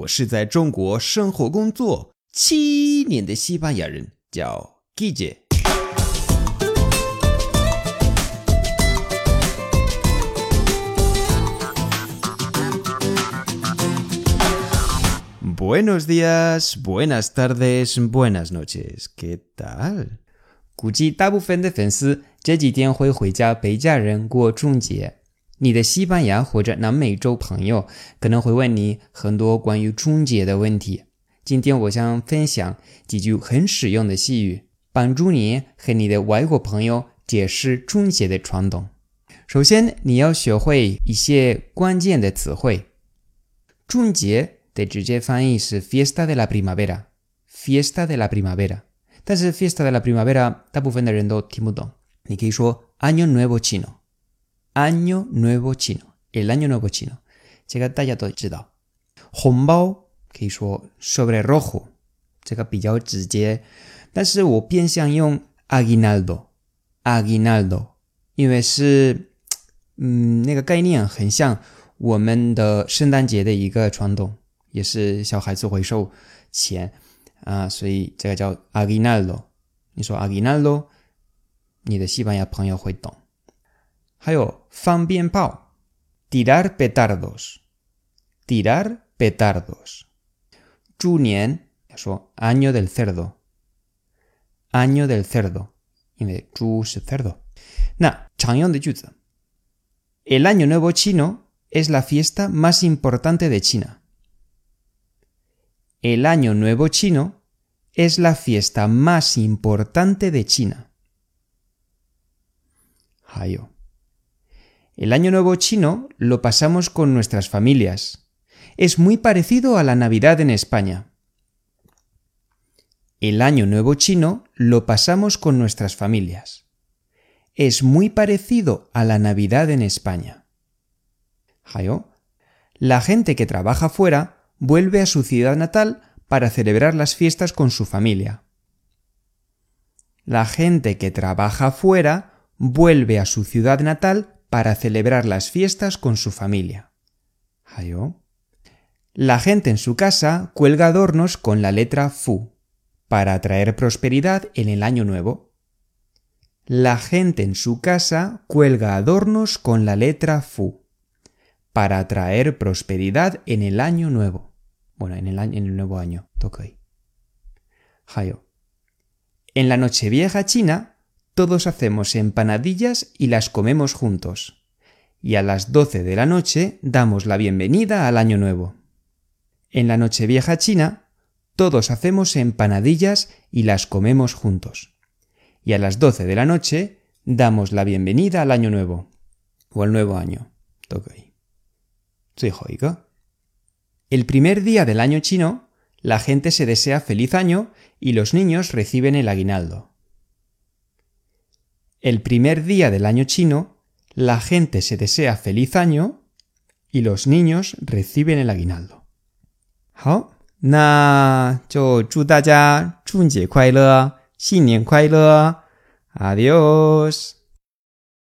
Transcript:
我是在中国生活工作七年的西班牙人，叫 Guille。Buenos días, buenas tardes, buenas noches. ¿Qué tal? 估计大部分的粉丝这几天会回家陪家人过春节。你的西班牙或者南美洲朋友可能会问你很多关于春节的问题。今天我想分享几句很实用的西语，帮助你和你的外国朋友解释春节的传统。首先，你要学会一些关键的词汇。春节的直接翻译是 Fiesta de la Primavera，Fiesta de la Primavera。但是 Fiesta de la Primavera 大部分的人都听不懂，你可以说 Año Nuevo Chino。Año Nuevo Chino, el Año Nuevo Chino. Hongbao, que sobre rojo. Llega pillado chizje. Pero yo pienso en aguinaldo. Aguinaldo. Y es un idea muy similar a nuestro Navidad de una tradición. Y es los niños van a recibir dinero. Así que se llama aguinaldo. Dice aguinaldo, tu español amigo va a entender. 还有放鞭炮，tirar petardos，tirar petardos。猪年要说 año del cerdo，año del cerdo，因为猪是 cerdo。那常用的句子，el año nuevo chino es la fiesta más importante de China。El año nuevo chino es la fiesta más importante de China。还有。 El Año Nuevo chino lo pasamos con nuestras familias. Es muy parecido a la Navidad en España. El Año Nuevo chino lo pasamos con nuestras familias. Es muy parecido a la Navidad en España. Hayo. La gente que trabaja fuera vuelve a su ciudad natal para celebrar las fiestas con su familia. La gente que trabaja fuera vuelve a su ciudad natal para celebrar las fiestas con su familia. La gente en su casa cuelga adornos con la letra Fu para atraer prosperidad en el año nuevo. La gente en su casa cuelga adornos con la letra Fu para atraer prosperidad en el año nuevo. Bueno, en el, año, en el nuevo año. Toca Hayo. En la Nochevieja china, todos hacemos empanadillas y las comemos juntos. Y a las 12 de la noche damos la bienvenida al Año Nuevo. En la Nochevieja china, todos hacemos empanadillas y las comemos juntos. Y a las 12 de la noche damos la bienvenida al Año Nuevo. O al Nuevo Año. El primer día del año chino, la gente se desea feliz año y los niños reciben el aguinaldo. El primer día del año chino, la gente se desea feliz año y los niños reciben el aguinaldo.